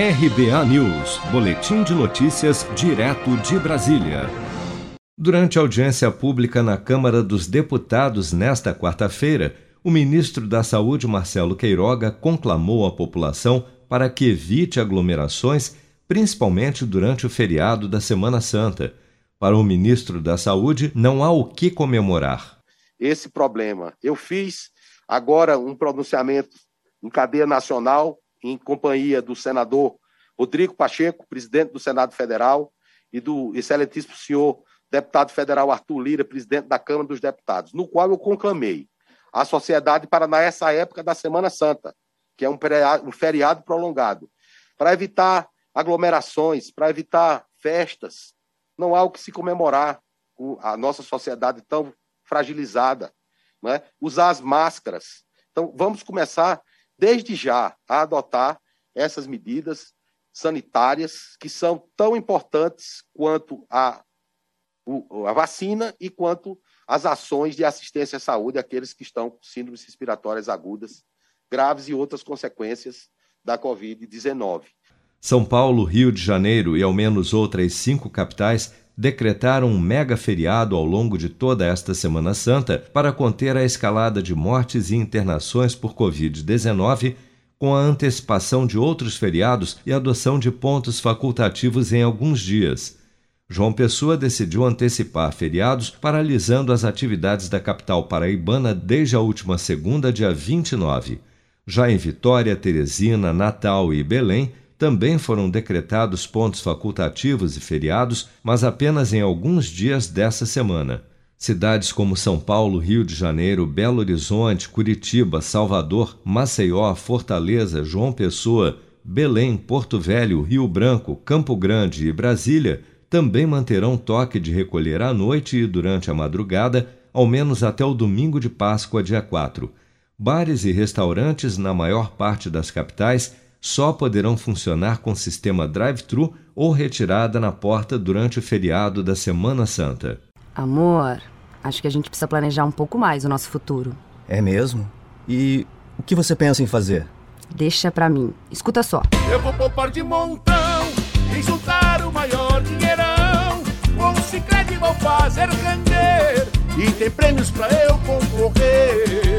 RBA News, Boletim de Notícias, direto de Brasília. Durante audiência pública na Câmara dos Deputados nesta quarta-feira, o ministro da Saúde, Marcelo Queiroga, conclamou a população para que evite aglomerações, principalmente durante o feriado da Semana Santa. Para o ministro da Saúde, não há o que comemorar. Esse problema. Eu fiz agora um pronunciamento em cadeia nacional em companhia do senador Rodrigo Pacheco, presidente do Senado Federal, e do excelentíssimo senhor deputado federal Arthur Lira, presidente da Câmara dos Deputados, no qual eu conclamei a sociedade para, nessa época da Semana Santa, que é um feriado prolongado, para evitar aglomerações, para evitar festas. Não há o que se comemorar a nossa sociedade tão fragilizada. Né? Usar as máscaras. Então, vamos começar desde já, a adotar essas medidas sanitárias que são tão importantes quanto a, a vacina e quanto as ações de assistência à saúde àqueles que estão com síndromes respiratórias agudas, graves e outras consequências da Covid-19. São Paulo, Rio de Janeiro e ao menos outras cinco capitais decretaram um mega feriado ao longo de toda esta Semana Santa para conter a escalada de mortes e internações por Covid-19, com a antecipação de outros feriados e adoção de pontos facultativos em alguns dias. João Pessoa decidiu antecipar feriados, paralisando as atividades da capital paraibana desde a última segunda, dia 29. Já em Vitória, Teresina, Natal e Belém, também foram decretados pontos facultativos e feriados, mas apenas em alguns dias dessa semana. Cidades como São Paulo, Rio de Janeiro, Belo Horizonte, Curitiba, Salvador, Maceió, Fortaleza, João Pessoa, Belém, Porto Velho, Rio Branco, Campo Grande e Brasília também manterão toque de recolher à noite e durante a madrugada, ao menos até o domingo de Páscoa, dia 4. Bares e restaurantes na maior parte das capitais só poderão funcionar com sistema drive-thru ou retirada na porta durante o feriado da Semana Santa. Amor, acho que a gente precisa planejar um pouco mais o nosso futuro. É mesmo? E o que você pensa em fazer? Deixa pra mim. Escuta só. Eu vou poupar de montão e juntar o maior dinheirão. Com o Cicred vou fazer render e tem prêmios pra eu.